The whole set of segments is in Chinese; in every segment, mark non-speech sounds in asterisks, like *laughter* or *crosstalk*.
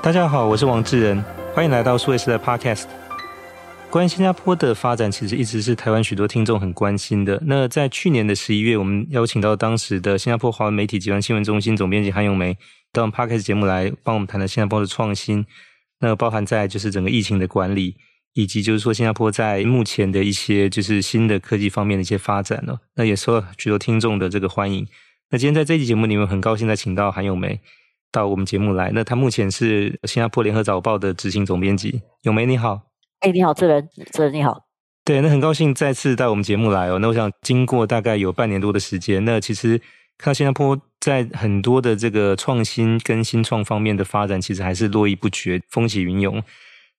大家好，我是王志仁，欢迎来到数位时代 Podcast。关于新加坡的发展，其实一直是台湾许多听众很关心的。那在去年的十一月，我们邀请到当时的新加坡华文媒体集团新闻中心总编辑韩咏梅到我们 Podcast 节目来帮我们谈了新加坡的创新。那包含在就是整个疫情的管理，以及就是说新加坡在目前的一些就是新的科技方面的一些发展呢，那也受到许多听众的这个欢迎。那今天在这期节目里面，很高兴再请到韩咏梅。到我们节目来，那他目前是新加坡联合早报的执行总编辑。咏梅你好，哎，你好，志仁，志仁你好，对，那很高兴再次到我们节目来哦。那我想经过大概有半年多的时间，那其实看到新加坡在很多的这个创新跟新创方面的发展，其实还是络绎不绝，风起云涌。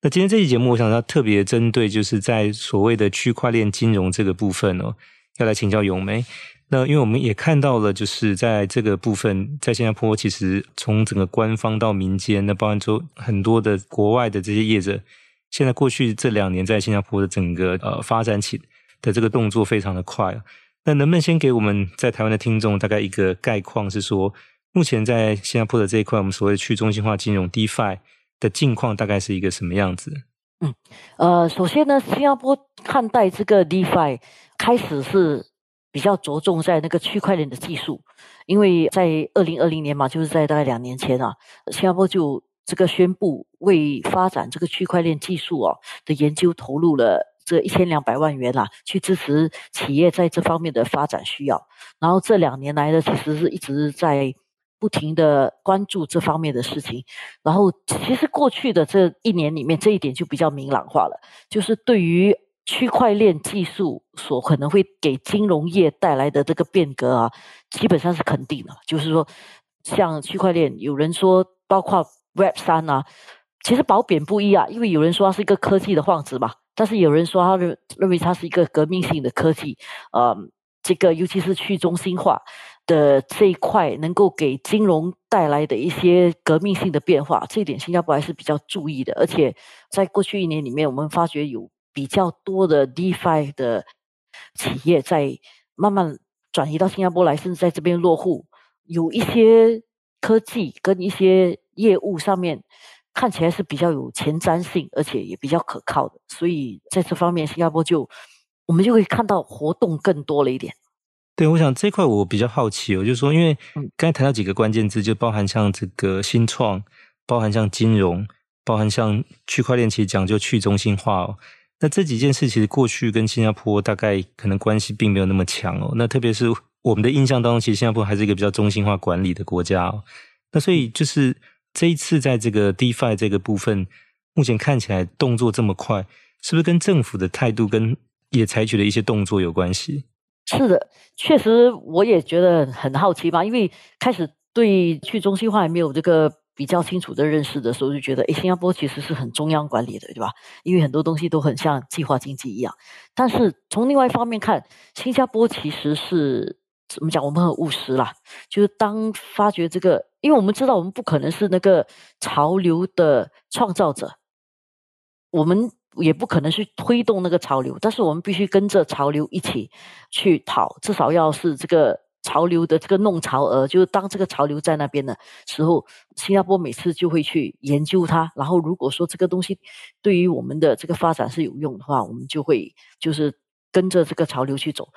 那今天这期节目，我想要特别针对就是在所谓的区块链金融这个部分哦，要来请教咏梅。那因为我们也看到了，就是在这个部分，在新加坡，其实从整个官方到民间，那包含说很多的国外的这些业者，现在过去这两年在新加坡的整个呃发展起的这个动作非常的快。那能不能先给我们在台湾的听众大概一个概况，是说目前在新加坡的这一块，我们所谓去中心化金融 DeFi 的境况大概是一个什么样子？嗯，呃，首先呢，新加坡看待这个 DeFi 开始是。比较着重在那个区块链的技术，因为在二零二零年嘛，就是在大概两年前啊，新加坡就这个宣布为发展这个区块链技术哦的研究投入了这一千两百万元啦，去支持企业在这方面的发展需要。然后这两年来呢，其实是一直在不停的关注这方面的事情。然后其实过去的这一年里面，这一点就比较明朗化了，就是对于。区块链技术所可能会给金融业带来的这个变革啊，基本上是肯定的。就是说，像区块链，有人说包括 Web 三啊，其实褒贬不一啊。因为有人说它是一个科技的幌子嘛，但是有人说他认认为它是一个革命性的科技。呃，这个尤其是去中心化的这一块，能够给金融带来的一些革命性的变化，这一点新加坡还是比较注意的。而且在过去一年里面，我们发觉有。比较多的 DeFi 的企业在慢慢转移到新加坡来，甚至在这边落户，有一些科技跟一些业务上面看起来是比较有前瞻性，而且也比较可靠的。所以在这方面，新加坡就我们就会看到活动更多了一点。对，我想这块我比较好奇哦，就是说，因为刚才谈到几个关键字，就包含像这个新创，包含像金融，包含像区块链，其实讲究去中心化哦。那这几件事其实过去跟新加坡大概可能关系并没有那么强哦。那特别是我们的印象当中，其实新加坡还是一个比较中心化管理的国家哦。那所以就是这一次在这个 DeFi 这个部分，目前看起来动作这么快，是不是跟政府的态度跟也采取了一些动作有关系？是的，确实我也觉得很好奇吧，因为开始对去中心化还没有这个。比较清楚的认识的时候，就觉得，诶，新加坡其实是很中央管理的，对吧？因为很多东西都很像计划经济一样。但是从另外一方面看，新加坡其实是怎么讲？我们很务实啦，就是当发觉这个，因为我们知道我们不可能是那个潮流的创造者，我们也不可能去推动那个潮流，但是我们必须跟着潮流一起去跑，至少要是这个。潮流的这个弄潮儿，就是当这个潮流在那边的时候，新加坡每次就会去研究它。然后如果说这个东西对于我们的这个发展是有用的话，我们就会就是跟着这个潮流去走。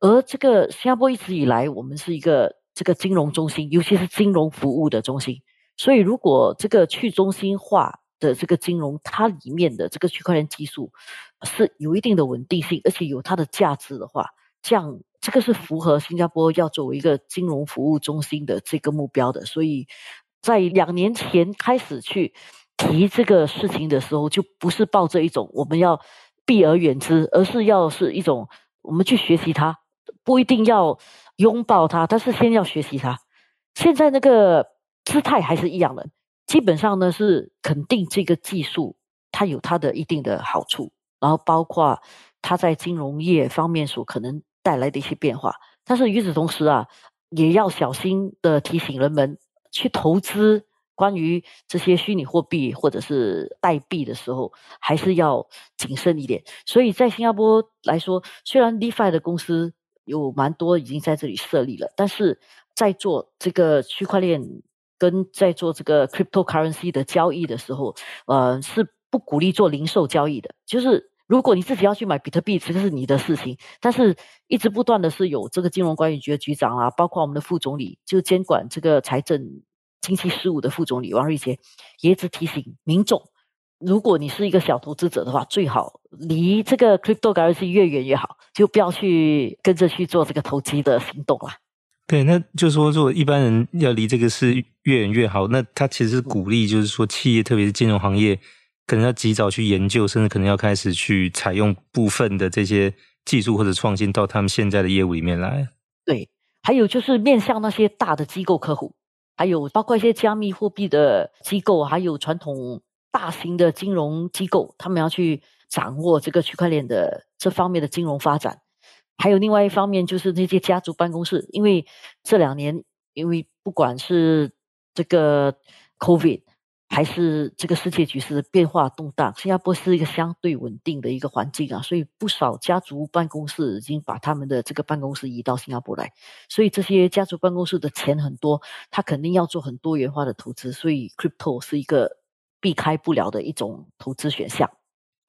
而这个新加坡一直以来，我们是一个这个金融中心，尤其是金融服务的中心。所以如果这个去中心化的这个金融，它里面的这个区块链技术是有一定的稳定性，而且有它的价值的话，这样。这个是符合新加坡要作为一个金融服务中心的这个目标的，所以在两年前开始去提这个事情的时候，就不是抱着一种我们要避而远之，而是要是一种我们去学习它，不一定要拥抱它，但是先要学习它。现在那个姿态还是一样的，基本上呢是肯定这个技术它有它的一定的好处，然后包括它在金融业方面所可能。带来的一些变化，但是与此同时啊，也要小心的提醒人们去投资关于这些虚拟货币或者是代币的时候，还是要谨慎一点。所以在新加坡来说，虽然 DeFi 的公司有蛮多已经在这里设立了，但是在做这个区块链跟在做这个 cryptocurrency 的交易的时候，呃，是不鼓励做零售交易的。就是如果你自己要去买比特币，这个是你的事情。但是一直不断的是有这个金融管理局的局长啊，包括我们的副总理，就监管这个财政经济事务的副总理王瑞杰，也一直提醒民众，如果你是一个小投资者的话，最好离这个 cryptocurrency 越远越好，就不要去跟着去做这个投机的行动了。对，那就是说，如果一般人要离这个事越远越好，那他其实鼓励，就是说，企业特别是金融行业，可能要及早去研究，甚至可能要开始去采用部分的这些技术或者创新到他们现在的业务里面来。对，还有就是面向那些大的机构客户，还有包括一些加密货币的机构，还有传统大型的金融机构，他们要去掌握这个区块链的这方面的金融发展。还有另外一方面，就是那些家族办公室，因为这两年，因为不管是这个 COVID，还是这个世界局势的变化动荡，新加坡是一个相对稳定的一个环境啊，所以不少家族办公室已经把他们的这个办公室移到新加坡来，所以这些家族办公室的钱很多，他肯定要做很多元化的投资，所以 Crypto 是一个避开不了的一种投资选项。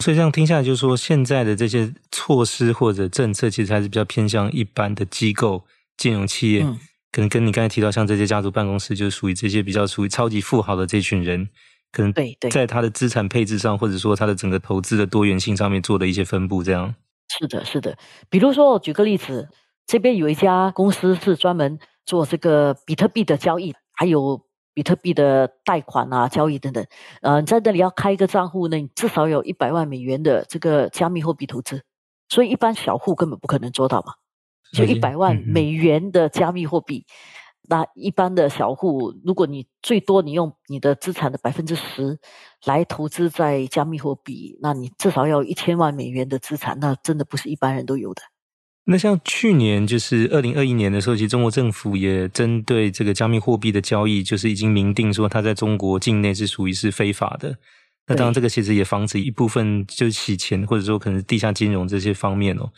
所以这样听下来，就是说现在的这些措施或者政策，其实还是比较偏向一般的机构、金融企业，嗯、可能跟你刚才提到，像这些家族办公室，就是属于这些比较属于超级富豪的这群人，可能对对，在他的资产配置上，或者说他的整个投资的多元性上面做的一些分布，这样。是的，是的。比如说，我举个例子，这边有一家公司是专门做这个比特币的交易，还有。比特币的贷款啊、交易等等，呃，在那里要开一个账户呢，你至少有一百万美元的这个加密货币投资，所以一般小户根本不可能做到嘛。就一百万美元的加密货币，那一般的小户，如果你最多你用你的资产的百分之十来投资在加密货币，那你至少要一千万美元的资产，那真的不是一般人都有的。那像去年就是二零二一年的时候，其实中国政府也针对这个加密货币的交易，就是已经明定说它在中国境内是属于是非法的。那当然，这个其实也防止一部分就是洗钱，或者说可能地下金融这些方面哦。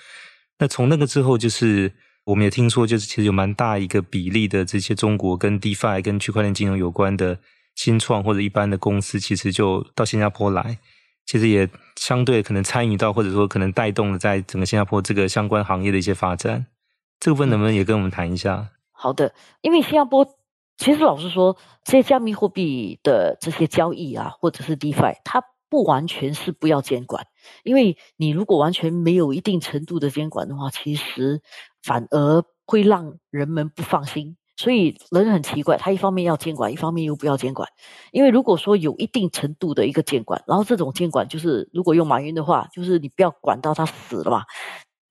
那从那个之后，就是我们也听说，就是其实有蛮大一个比例的这些中国跟 DeFi 跟区块链金融有关的新创或者一般的公司，其实就到新加坡来。其实也相对可能参与到，或者说可能带动了在整个新加坡这个相关行业的一些发展，这部分能不能也跟我们谈一下？好的，因为新加坡其实老实说，这些加密货币的这些交易啊，或者是 DeFi，它不完全是不要监管，因为你如果完全没有一定程度的监管的话，其实反而会让人们不放心。所以人很奇怪，他一方面要监管，一方面又不要监管。因为如果说有一定程度的一个监管，然后这种监管就是，如果用马云的话，就是你不要管到他死了嘛，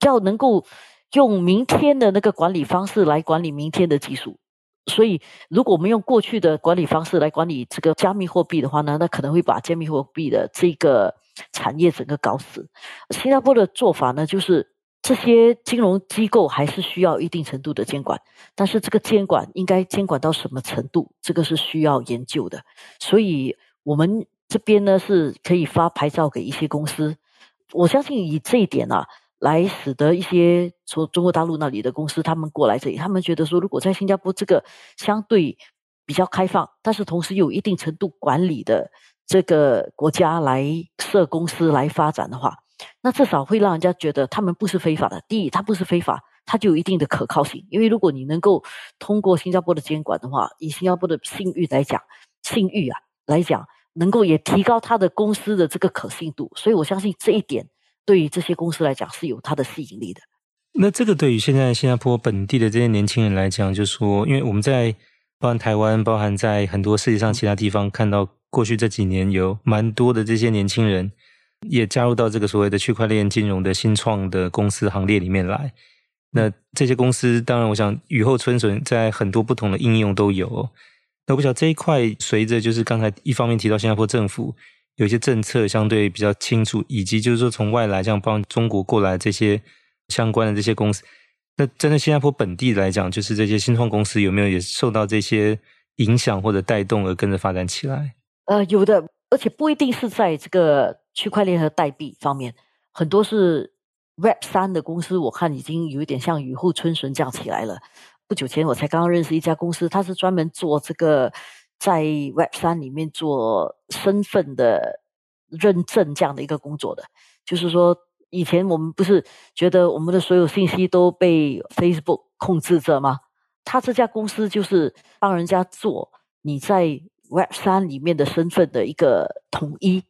要能够用明天的那个管理方式来管理明天的技术。所以，如果我们用过去的管理方式来管理这个加密货币的话呢，那可能会把加密货币的这个产业整个搞死。新加坡的做法呢，就是。这些金融机构还是需要一定程度的监管，但是这个监管应该监管到什么程度，这个是需要研究的。所以，我们这边呢是可以发牌照给一些公司。我相信以这一点啊，来使得一些从中国大陆那里的公司他们过来这里，他们觉得说，如果在新加坡这个相对比较开放，但是同时有一定程度管理的这个国家来设公司来发展的话。那至少会让人家觉得他们不是非法的。第一，他不是非法，他就有一定的可靠性。因为如果你能够通过新加坡的监管的话，以新加坡的信誉来讲，信誉啊来讲，能够也提高他的公司的这个可信度。所以我相信这一点对于这些公司来讲是有它的吸引力的。那这个对于现在新加坡本地的这些年轻人来讲，就是说，因为我们在包含台湾，包含在很多世界上其他地方看到，过去这几年有蛮多的这些年轻人。也加入到这个所谓的区块链金融的新创的公司行列里面来。那这些公司，当然，我想雨后春笋，在很多不同的应用都有。那我不晓得这一块，随着就是刚才一方面提到新加坡政府有些政策相对比较清楚，以及就是说从外来这样帮中国过来这些相关的这些公司，那针对新加坡本地来讲，就是这些新创公司有没有也受到这些影响或者带动而跟着发展起来？呃，有的，而且不一定是在这个。区块链和代币方面，很多是 Web 三的公司，我看已经有一点像雨后春笋这样起来了。不久前我才刚刚认识一家公司，它是专门做这个在 Web 三里面做身份的认证这样的一个工作的。就是说，以前我们不是觉得我们的所有信息都被 Facebook 控制着吗？他这家公司就是帮人家做你在 Web 三里面的身份的一个统一，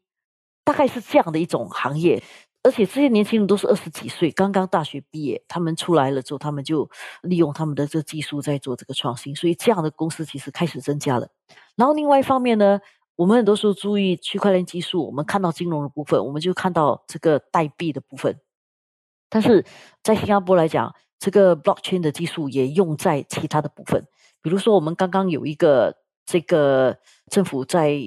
大概是这样的一种行业。而且这些年轻人都是二十几岁，刚刚大学毕业，他们出来了之后，他们就利用他们的这技术在做这个创新，所以这样的公司其实开始增加了。然后另外一方面呢，我们很多时候注意区块链技术，我们看到金融的部分，我们就看到这个代币的部分。但是在新加坡来讲，这个 blockchain 的技术也用在其他的部分，比如说我们刚刚有一个这个政府在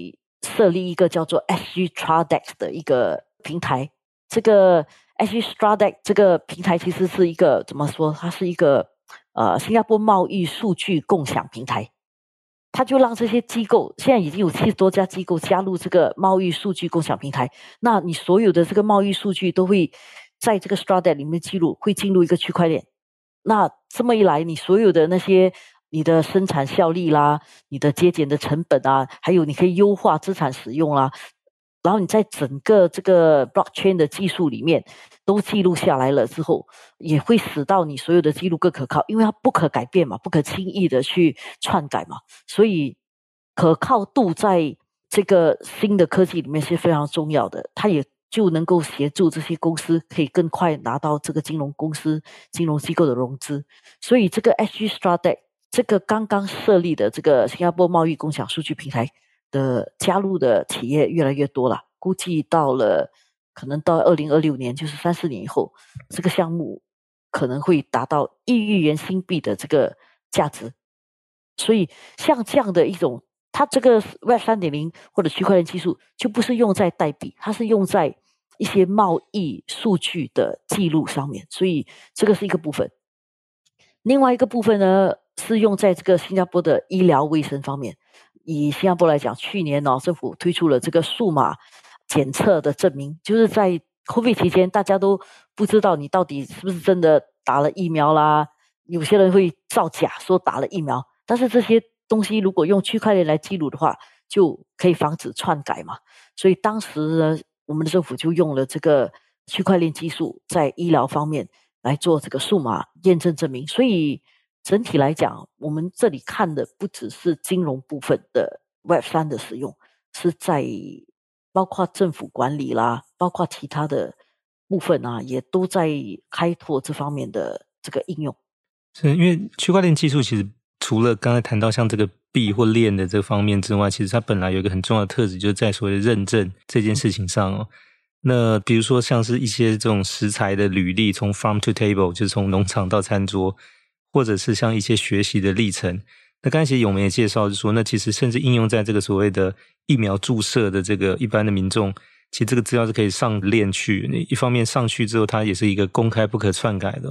设立一个叫做 SG Tradex 的一个平台。这个 SG StarDex 这个平台其实是一个怎么说？它是一个呃新加坡贸易数据共享平台，它就让这些机构现在已经有七十多家机构加入这个贸易数据共享平台。那你所有的这个贸易数据都会在这个 StarDex 里面记录，会进入一个区块链。那这么一来，你所有的那些你的生产效率啦，你的节俭的成本啊，还有你可以优化资产使用啦。然后你在整个这个 blockchain 的技术里面都记录下来了之后，也会使到你所有的记录更可靠，因为它不可改变嘛，不可轻易的去篡改嘛，所以可靠度在这个新的科技里面是非常重要的。它也就能够协助这些公司可以更快拿到这个金融公司、金融机构的融资。所以这个 SG StarDex 这个刚刚设立的这个新加坡贸易共享数据平台。的加入的企业越来越多了，估计到了可能到二零二六年，就是三四年以后，这个项目可能会达到一亿元新币的这个价值。所以，像这样的一种，它这个 Web 三点零或者区块链技术，就不是用在代币，它是用在一些贸易数据的记录上面。所以，这个是一个部分。另外一个部分呢，是用在这个新加坡的医疗卫生方面。以新加坡来讲，去年呢，政府推出了这个数码检测的证明，就是在 COVID 期间，大家都不知道你到底是不是真的打了疫苗啦。有些人会造假说打了疫苗，但是这些东西如果用区块链来记录的话，就可以防止篡改嘛。所以当时呢，我们的政府就用了这个区块链技术，在医疗方面来做这个数码验证证明，所以。整体来讲，我们这里看的不只是金融部分的 Web 三的使用，是在包括政府管理啦，包括其他的部分啊，也都在开拓这方面的这个应用。是因为区块链技术其实除了刚才谈到像这个币或链的这方面之外，其实它本来有一个很重要的特质，就是在所谓的认证这件事情上哦。那比如说像是一些这种食材的履历，从 Farm to Table，就是从农场到餐桌。或者是像一些学习的历程，那刚才其实我们也介绍，就是说，那其实甚至应用在这个所谓的疫苗注射的这个一般的民众，其实这个资料是可以上链去。那一方面上去之后，它也是一个公开不可篡改的。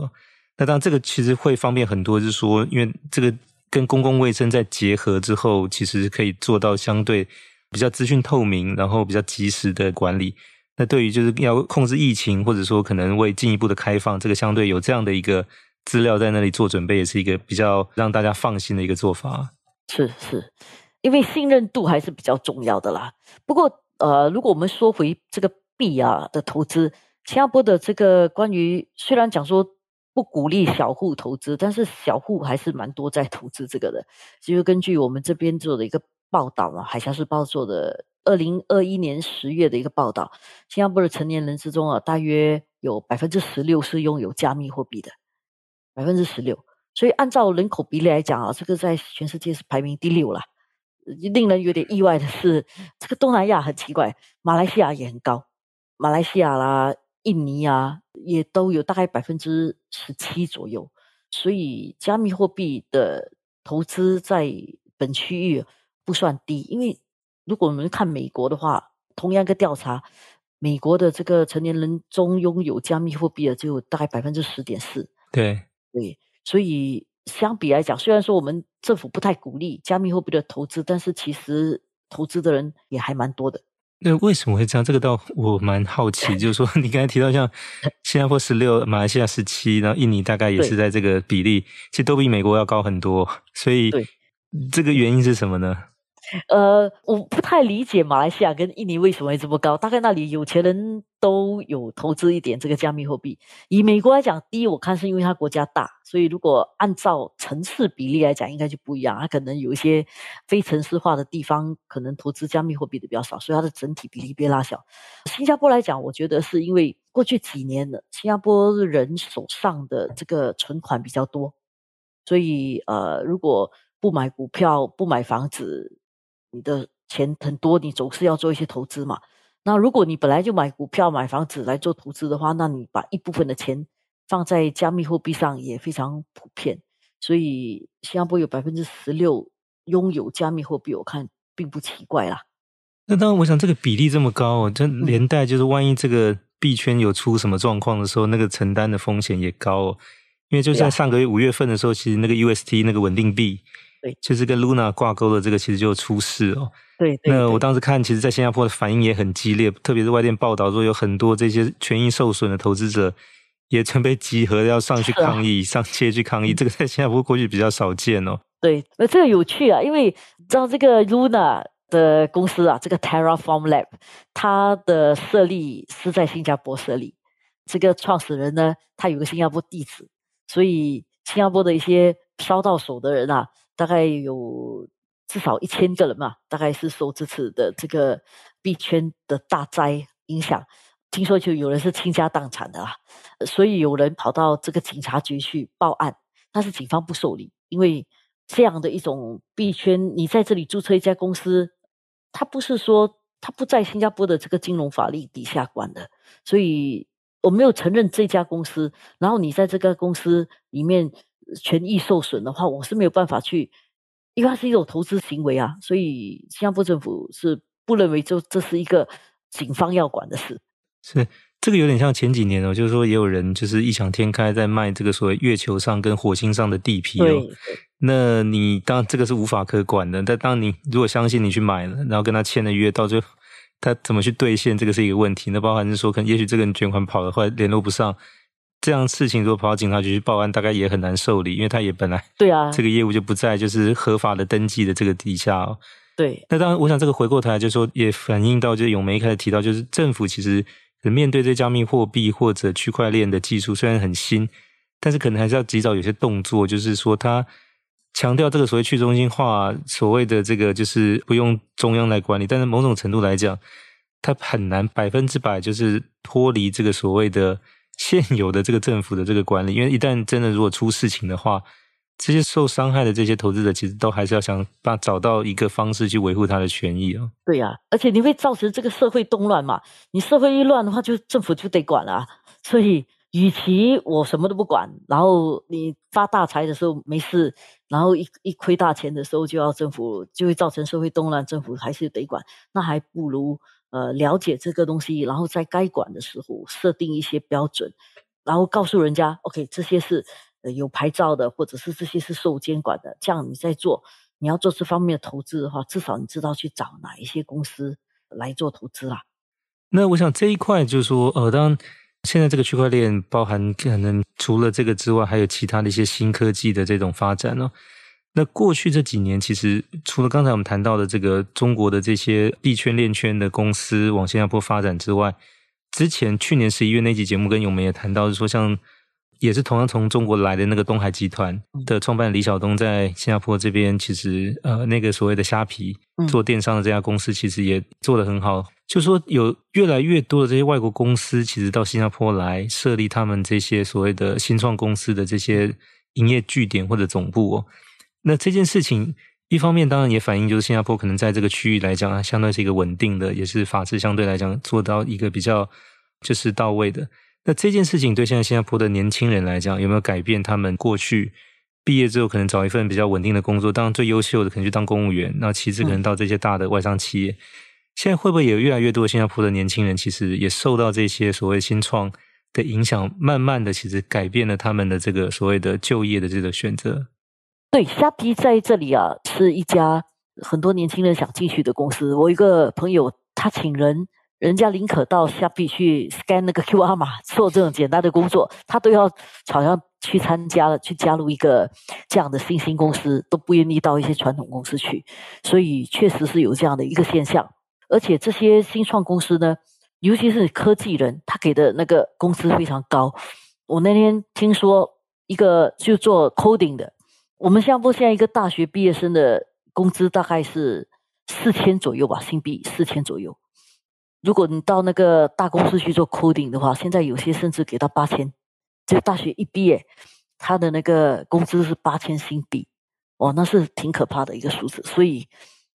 那当然，这个其实会方便很多，就是说，因为这个跟公共卫生在结合之后，其实可以做到相对比较资讯透明，然后比较及时的管理。那对于就是要控制疫情，或者说可能为进一步的开放，这个相对有这样的一个。资料在那里做准备，也是一个比较让大家放心的一个做法。是是，因为信任度还是比较重要的啦。不过，呃，如果我们说回这个币啊的投资，新加坡的这个关于虽然讲说不鼓励小户投资，但是小户还是蛮多在投资这个的。就是根据我们这边做的一个报道嘛，海峡时报做的二零二一年十月的一个报道，新加坡的成年人之中啊，大约有百分之十六是拥有加密货币的。百分之十六，所以按照人口比例来讲啊，这个在全世界是排名第六了。令人有点意外的是，这个东南亚很奇怪，马来西亚也很高，马来西亚啦、印尼啊，也都有大概百分之十七左右。所以加密货币的投资在本区域不算低，因为如果我们看美国的话，同样一个调查，美国的这个成年人中拥有加密货币的只有大概百分之十点四。对。对，所以相比来讲，虽然说我们政府不太鼓励加密货币的投资，但是其实投资的人也还蛮多的。那为什么会这样？这个倒我蛮好奇。就是说，你刚才提到像 *laughs* 新加坡十六，马来西亚十七，然后印尼大概也是在这个比例，其实都比美国要高很多。所以，这个原因是什么呢？呃，我不太理解马来西亚跟印尼为什么会这么高。大概那里有钱人都有投资一点这个加密货币。以美国来讲，第一我看是因为它国家大，所以如果按照城市比例来讲，应该就不一样。它可能有一些非城市化的地方，可能投资加密货币的比较少，所以它的整体比例被拉小。新加坡来讲，我觉得是因为过去几年的新加坡人手上的这个存款比较多，所以呃，如果不买股票，不买房子。你的钱很多，你总是要做一些投资嘛。那如果你本来就买股票、买房子来做投资的话，那你把一部分的钱放在加密货币上也非常普遍。所以新加坡有百分之十六拥有加密货币，我看并不奇怪啦。那当然，我想这个比例这么高哦，这连带就是万一这个币圈有出什么状况的时候，那个承担的风险也高哦。因为就在上个月五月份的时候，其实那个 UST 那个稳定币。对，就是跟 Luna 挂钩的这个，其实就出事哦。对，对，那我当时看，其实，在新加坡的反应也很激烈，特别是外电报道说，有很多这些权益受损的投资者也准备集合要上去 *laughs* 抗议，啊、上街去抗议。这个在新加坡过去比较少见哦。对，那这个有趣啊，因为知道这个 Luna 的公司啊，这个 Terraform Lab，它的设立是在新加坡设立，这个创始人呢，他有个新加坡地址，所以新加坡的一些烧到手的人啊。大概有至少一千个人嘛，大概是受这次的这个币圈的大灾影响，听说就有人是倾家荡产的啦，所以有人跑到这个警察局去报案，但是警方不受理，因为这样的一种币圈，你在这里注册一家公司，他不是说他不在新加坡的这个金融法律底下管的，所以我没有承认这家公司，然后你在这个公司里面。权益受损的话，我是没有办法去，因为它是一种投资行为啊，所以新加坡政府是不认为就这是一个警方要管的事。是这个有点像前几年哦，就是说也有人就是异想天开在卖这个所谓月球上跟火星上的地皮哦。那你当然这个是无法可管的，但当你如果相信你去买了，然后跟他签了约，到最后他怎么去兑现，这个是一个问题。那包含是说，可能也许这个人卷款跑了，后来联络不上。这样事情如果跑到警察局去报案，大概也很难受理，因为他也本来对啊，这个业务就不在就是合法的登记的这个底下哦。对，那当然，我想这个回过头来就是说，也反映到就是永梅一开始提到，就是政府其实面对这加密货币或者区块链的技术虽然很新，但是可能还是要及早有些动作，就是说他强调这个所谓去中心化，所谓的这个就是不用中央来管理，但是某种程度来讲，它很难百分之百就是脱离这个所谓的。现有的这个政府的这个管理，*laughs* 因为一旦真的如果出事情的话，这些受伤害的这些投资者，其实都还是要想办法找到一个方式去维护他的权益啊。对呀、啊，而且你会造成这个社会动乱嘛？你社会一乱的话，就政府就得管了、啊。所以，与其我什么都不管，然后你发大财的时候没事，然后一一亏大钱的时候就要政府，就会造成社会动乱，政府还是得管，那还不如。呃，了解这个东西，然后在该管的时候设定一些标准，然后告诉人家，OK，这些是呃有牌照的，或者是这些是受监管的。这样你在做，你要做这方面的投资的话，至少你知道去找哪一些公司来做投资啦。那我想这一块就是说，呃，当然现在这个区块链包含可能除了这个之外，还有其他的一些新科技的这种发展呢、哦。那过去这几年，其实除了刚才我们谈到的这个中国的这些币圈链圈的公司往新加坡发展之外，之前去年十一月那期节目跟永梅也谈到，是说像也是同样从中国来的那个东海集团的创办人李晓东，在新加坡这边，其实呃那个所谓的虾皮做电商的这家公司，其实也做得很好。就说有越来越多的这些外国公司，其实到新加坡来设立他们这些所谓的新创公司的这些营业据点或者总部哦。那这件事情，一方面当然也反映就是新加坡可能在这个区域来讲啊，相对是一个稳定的，也是法治相对来讲做到一个比较就是到位的。那这件事情对现在新加坡的年轻人来讲，有没有改变他们过去毕业之后可能找一份比较稳定的工作？当然最优秀的可能去当公务员，那其次可能到这些大的外商企业。嗯、现在会不会有越来越多的新加坡的年轻人，其实也受到这些所谓新创的影响，慢慢的其实改变了他们的这个所谓的就业的这个选择？对，虾皮在这里啊，是一家很多年轻人想进去的公司。我一个朋友，他请人，人家宁可到虾皮去 scan 那个 QR 码，做这种简单的工作，他都要好像去参加了，去加入一个这样的新兴公司，都不愿意到一些传统公司去，所以确实是有这样的一个现象。而且这些新创公司呢，尤其是科技人，他给的那个工资非常高。我那天听说一个就做 coding 的，我们新加坡现在一个大学毕业生的工资大概是四千左右吧，新币四千左右。如果你到那个大公司去做 coding 的话，现在有些甚至给到八千。就大学一毕业，他的那个工资是八千新币，哇，那是挺可怕的一个数字。所以，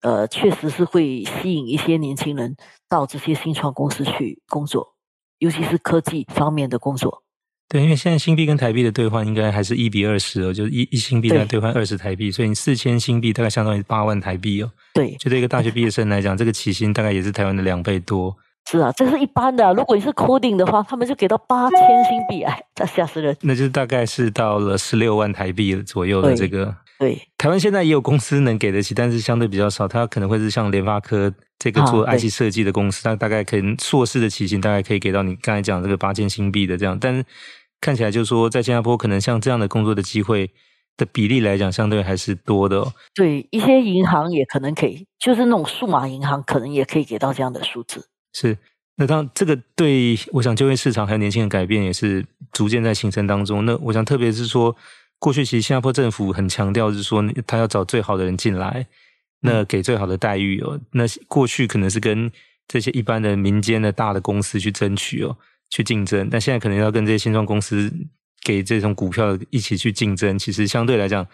呃，确实是会吸引一些年轻人到这些新创公司去工作，尤其是科技方面的工作。对，因为现在新币跟台币的兑换应该还是一比二十哦，就是一一新币来兑换二十台币，所以你四千新币大概相当于八万台币哦。对，就对一个大学毕业生来讲，这个起薪大概也是台湾的两倍多。是啊，这是一般的。啊如果你是 coding 的话，他们就给到八千新币，哎，这吓死人。那就大概是到了十六万台币左右的这个。对，台湾现在也有公司能给得起，但是相对比较少。它可能会是像联发科这个做 IC 设计的公司，它大概可能硕士的起薪大概可以给到你刚才讲这个八千新币的这样。但是看起来就是说，在新加坡可能像这样的工作的机会的比例来讲，相对还是多的哦。对，一些银行也可能可以，就是那种数码银行，可能也可以给到这样的数字。是，那当这个对我想就业市场还有年轻人改变也是逐渐在形成当中。那我想特别是说，过去其实新加坡政府很强调是说，他要找最好的人进来，那给最好的待遇哦。那过去可能是跟这些一般的民间的大的公司去争取哦，去竞争。但现在可能要跟这些新创公司给这种股票一起去竞争。其实相对来讲，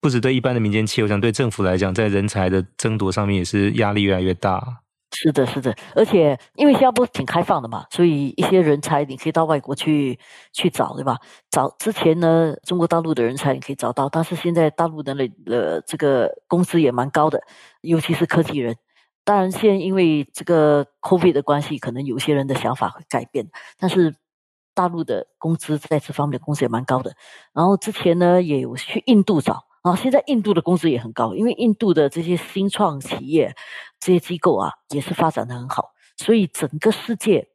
不止对一般的民间企业，我想对政府来讲，在人才的争夺上面也是压力越来越大。是的，是的，而且因为新加坡挺开放的嘛，所以一些人才你可以到外国去去找，对吧？找之前呢，中国大陆的人才你可以找到，但是现在大陆的那呃这个工资也蛮高的，尤其是科技人。当然，现在因为这个 COVID 的关系，可能有些人的想法会改变，但是大陆的工资在这方面的工资也蛮高的。然后之前呢，也有去印度找。啊，现在印度的工资也很高，因为印度的这些新创企业、这些机构啊，也是发展得很好。所以整个世界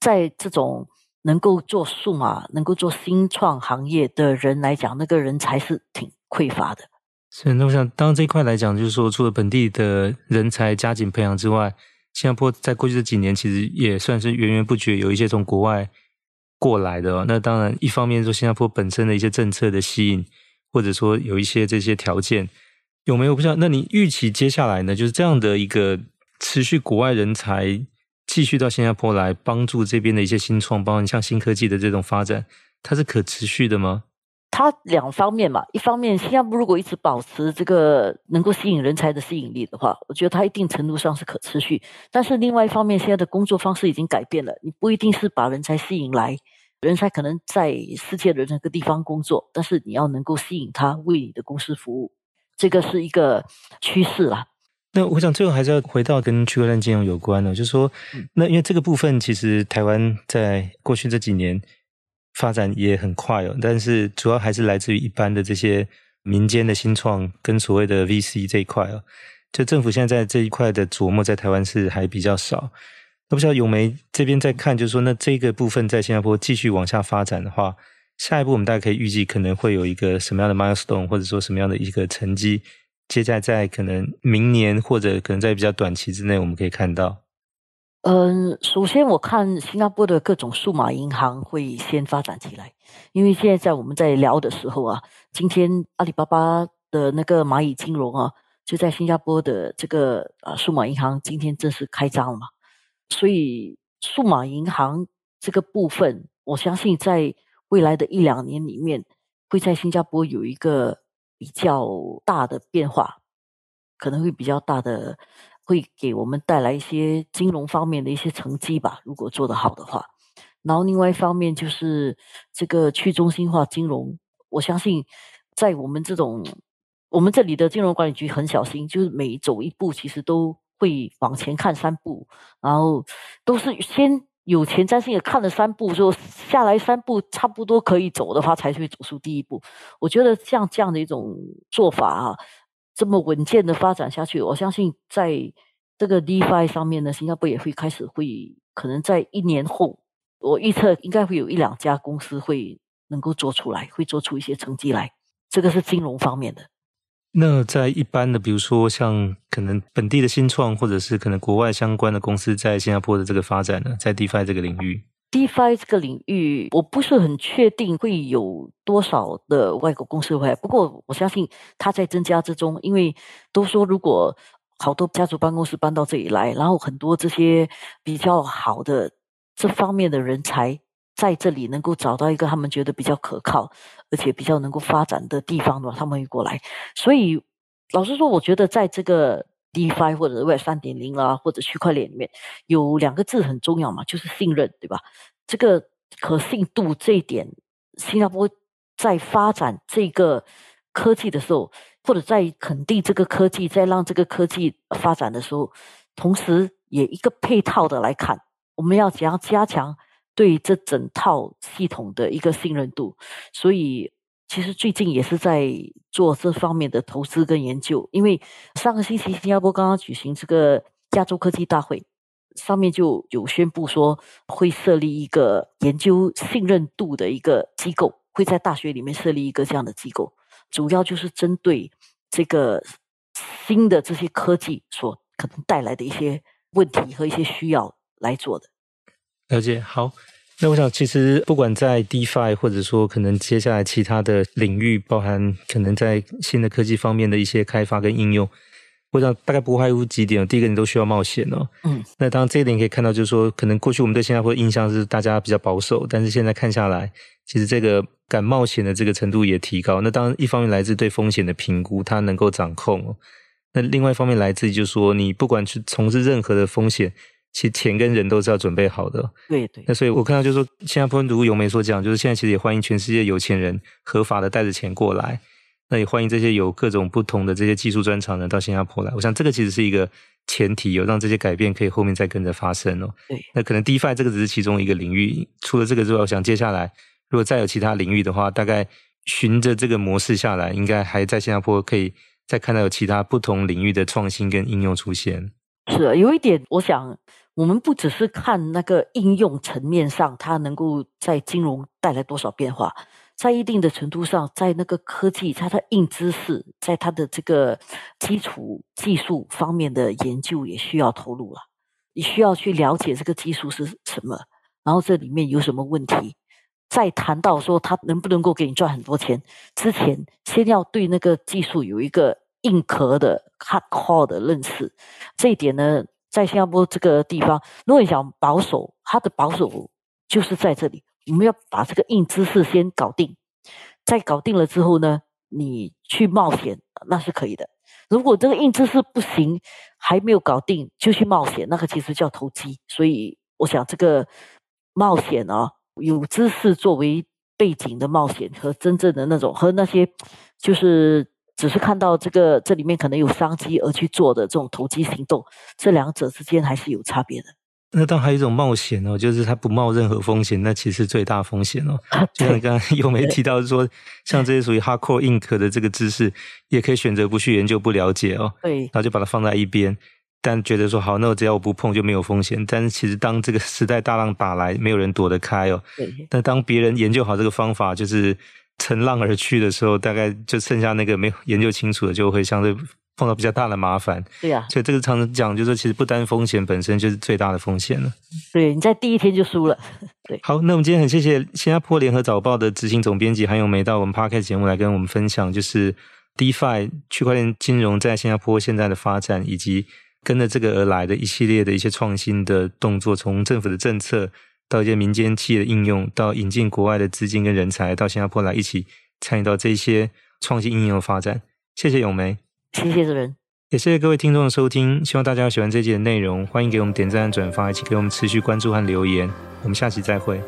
在这种能够做数码、能够做新创行业的人来讲，那个人才是挺匮乏的。是，那我想，当这一块来讲，就是说，除了本地的人才加紧培养之外，新加坡在过去这几年其实也算是源源不绝有一些从国外过来的哦。那当然，一方面说新加坡本身的一些政策的吸引。或者说有一些这些条件有没有？不知道。那你预期接下来呢？就是这样的一个持续国外人才继续到新加坡来帮助这边的一些新创，包括像新科技的这种发展，它是可持续的吗？它两方面嘛，一方面新加坡如果一直保持这个能够吸引人才的吸引力的话，我觉得它一定程度上是可持续。但是另外一方面，现在的工作方式已经改变了，你不一定是把人才吸引来。人才可能在世界的那个地方工作，但是你要能够吸引他为你的公司服务，这个是一个趋势啦。那我想最后还是要回到跟区块链金融有关的，就是说，那因为这个部分其实台湾在过去这几年发展也很快哦，但是主要还是来自于一般的这些民间的新创跟所谓的 VC 这一块哦，就政府现在在这一块的琢磨在台湾是还比较少。不知道永梅这边在看，就是说，那这个部分在新加坡继续往下发展的话，下一步我们大概可以预计可能会有一个什么样的 milestone，或者说什么样的一个成绩，接下来在可能明年或者可能在比较短期之内，我们可以看到。嗯，首先我看新加坡的各种数码银行会先发展起来，因为现在在我们在聊的时候啊，今天阿里巴巴的那个蚂蚁金融啊，就在新加坡的这个啊数码银行今天正式开张了嘛。所以，数码银行这个部分，我相信在未来的一两年里面，会在新加坡有一个比较大的变化，可能会比较大的，会给我们带来一些金融方面的一些成绩吧。如果做得好的话，然后另外一方面就是这个去中心化金融，我相信在我们这种我们这里的金融管理局很小心，就是每走一步，其实都。会往前看三步，然后都是先有前瞻性的看了三步之后，下来三步差不多可以走的话，才会走出第一步。我觉得像这样的一种做法啊，这么稳健的发展下去，我相信在这个 DeFi 上面呢，新加坡也会开始会可能在一年后，我预测应该会有一两家公司会能够做出来，会做出一些成绩来。这个是金融方面的。那在一般的，比如说像可能本地的新创，或者是可能国外相关的公司在新加坡的这个发展呢，在 DeFi 这个领域，DeFi 这个领域，我不是很确定会有多少的外国公司会来，不过我相信它在增加之中，因为都说如果好多家族办公室搬到这里来，然后很多这些比较好的这方面的人才。在这里能够找到一个他们觉得比较可靠，而且比较能够发展的地方的话，他们会过来。所以，老实说，我觉得在这个 DeFi 或者 Web 三点零啊，或者区块链里面，有两个字很重要嘛，就是信任，对吧？这个可信度这一点，新加坡在发展这个科技的时候，或者在肯定这个科技，在让这个科技发展的时候，同时也一个配套的来看，我们要怎样加强。对这整套系统的一个信任度，所以其实最近也是在做这方面的投资跟研究。因为上个星期新加坡刚刚举行这个亚洲科技大会，上面就有宣布说会设立一个研究信任度的一个机构，会在大学里面设立一个这样的机构，主要就是针对这个新的这些科技所可能带来的一些问题和一些需要来做的。了解，好。那我想，其实不管在 DeFi，或者说可能接下来其他的领域，包含可能在新的科技方面的一些开发跟应用，我想大概不外乎几点。第一个，你都需要冒险哦。嗯。那当然，这一点可以看到，就是说，可能过去我们对新加坡的印象是大家比较保守，但是现在看下来，其实这个敢冒险的这个程度也提高。那当然，一方面来自对风险的评估，它能够掌控。哦那另外一方面来自于，就是说，你不管去从事任何的风险。其实钱跟人都是要准备好的，对对。那所以我看到就是说，新加坡如咏梅所讲，就是现在其实也欢迎全世界有钱人合法的带着钱过来，那也欢迎这些有各种不同的这些技术专长的人到新加坡来。我想这个其实是一个前提，有让这些改变可以后面再跟着发生哦。对。那可能 DeFi 这个只是其中一个领域，除了这个之外，我想接下来如果再有其他领域的话，大概循着这个模式下来，应该还在新加坡可以再看到有其他不同领域的创新跟应用出现。是啊，有一点我想。我们不只是看那个应用层面上，它能够在金融带来多少变化，在一定的程度上，在那个科技，它的硬知识，在它的这个基础技术方面的研究也需要投入了。你需要去了解这个技术是什么，然后这里面有什么问题，再谈到说它能不能够给你赚很多钱，之前先要对那个技术有一个硬壳的 hard core 的认识。这一点呢，在新加坡这个地方，如果你想保守，它的保守就是在这里。我们要把这个硬知识先搞定，在搞定了之后呢，你去冒险那是可以的。如果这个硬知识不行，还没有搞定就去冒险，那个其实叫投机。所以我想，这个冒险啊，有知识作为背景的冒险和真正的那种和那些就是。只是看到这个这里面可能有商机而去做的这种投机行动，这两者之间还是有差别的。那当然还有一种冒险哦，就是他不冒任何风险，那其实最大风险哦。*laughs* 就像你刚刚咏梅 *laughs* 提到说，像这些属于 hardcore 硬壳的这个知识，也可以选择不去研究、不了解哦。对，然后就把它放在一边，但觉得说好，那我只要我不碰就没有风险。但是其实当这个时代大浪打来，没有人躲得开哦。对。但当别人研究好这个方法，就是。乘浪而去的时候，大概就剩下那个没有研究清楚的，就会相对碰到比较大的麻烦。对呀、啊，所以这个常常讲，就是说其实不单风险本身就是最大的风险了。对，你在第一天就输了。对，好，那我们今天很谢谢新加坡联合早报的执行总编辑韩咏梅到我们 Podcast 节目来跟我们分享，就是 DeFi 区块链金融在新加坡现在的发展，以及跟着这个而来的一系列的一些创新的动作，从政府的政策。到一些民间企业的应用，到引进国外的资金跟人才到新加坡来一起参与到这些创新应用的发展。谢谢咏梅，谢谢主持人，也谢谢各位听众的收听。希望大家喜欢这集的内容，欢迎给我们点赞、转发，一起给我们持续关注和留言。我们下期再会。